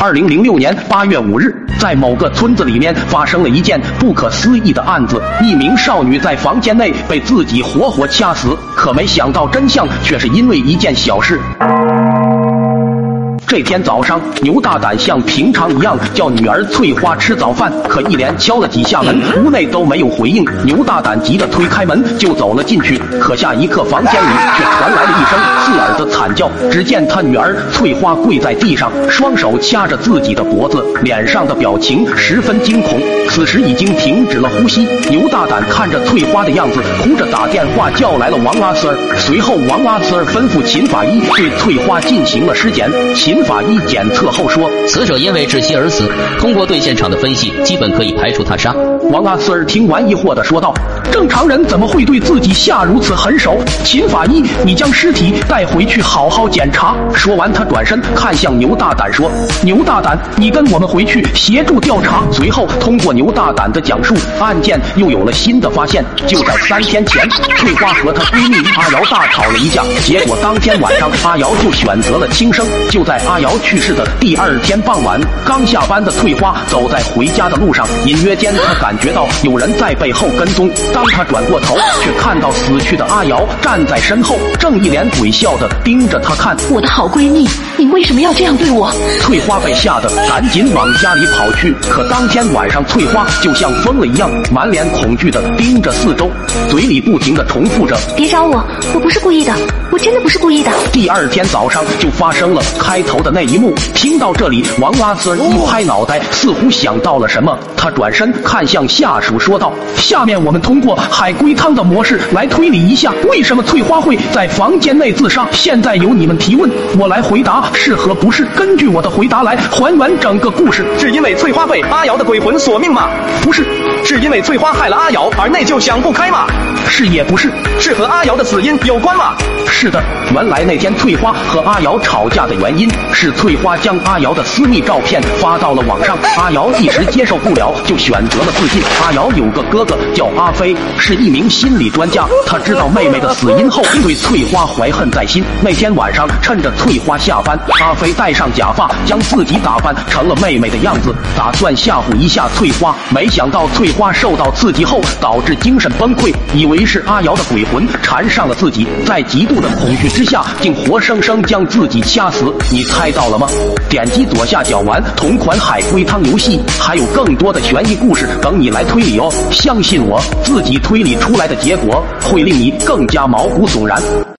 二零零六年八月五日，在某个村子里面发生了一件不可思议的案子。一名少女在房间内被自己活活掐死，可没想到真相却是因为一件小事。这天早上，牛大胆像平常一样叫女儿翠花吃早饭，可一连敲了几下门，屋内都没有回应。牛大胆急得推开门就走了进去，可下一刻，房间里却传来了一声刺耳的惨叫。只见他女儿翠花跪在地上，双手掐着自己的脖子，脸上的表情十分惊恐。此时已经停止了呼吸。牛大胆看着翠花的样子，哭着打电话叫来了王阿四儿。随后，王阿四儿吩咐秦法医对翠花进行了尸检。秦。法医检测后说，死者因为窒息而死。通过对现场的分析，基本可以排除他杀。王阿四儿听完疑惑的说道：“正常人怎么会对自己下如此狠手？”秦法医，你将尸体带回去好好检查。说完，他转身看向牛大胆说：“牛大胆，你跟我们回去协助调查。”随后，通过牛大胆的讲述，案件又有了新的发现。就在三天前，翠花和她闺蜜阿瑶大吵了一架，结果当天晚上阿瑶就选择了轻生。就在阿瑶去世的第二天傍晚，刚下班的翠花走在回家的路上，隐约间她感觉到有人在背后跟踪。当她转过头，却看到死去的阿瑶站在身后，正一脸鬼笑的盯着她看。我的好闺蜜，你为什么要这样对我？翠花被吓得赶紧往家里跑去。可当天晚上，翠花就像疯了一样，满脸恐惧的盯着四周，嘴里不停的重复着：“别找我，我不是故意的，我真的不是故意的。”第二天早上就发生了开头的。那一幕，听到这里，王阿四一拍脑袋，似乎想到了什么，他转身看向下属说道：“下面我们通过海龟汤的模式来推理一下，为什么翠花会在房间内自杀？现在由你们提问，我来回答是和不是。根据我的回答来还原整个故事。是因为翠花被阿瑶的鬼魂索命吗？不是。是因为翠花害了阿瑶而内疚想不开吗？是也不是。是和阿瑶的死因有关吗？是的。原来那天翠花和阿瑶吵架的原因。是翠花将阿瑶的私密照片发到了网上，阿瑶一时接受不了，就选择了自尽。阿瑶有个哥哥叫阿飞，是一名心理专家，他知道妹妹的死因后，对翠花怀恨在心。那天晚上，趁着翠花下班，阿飞戴上假发，将自己打扮成了妹妹的样子，打算吓唬一下翠花。没想到翠花受到刺激后导致精神崩溃，以为是阿瑶的鬼魂缠上了自己，在极度的恐惧之下，竟活生生将自己掐死。你猜？到了吗？点击左下角玩同款海龟汤游戏，还有更多的悬疑故事等你来推理哦！相信我，自己推理出来的结果会令你更加毛骨悚然。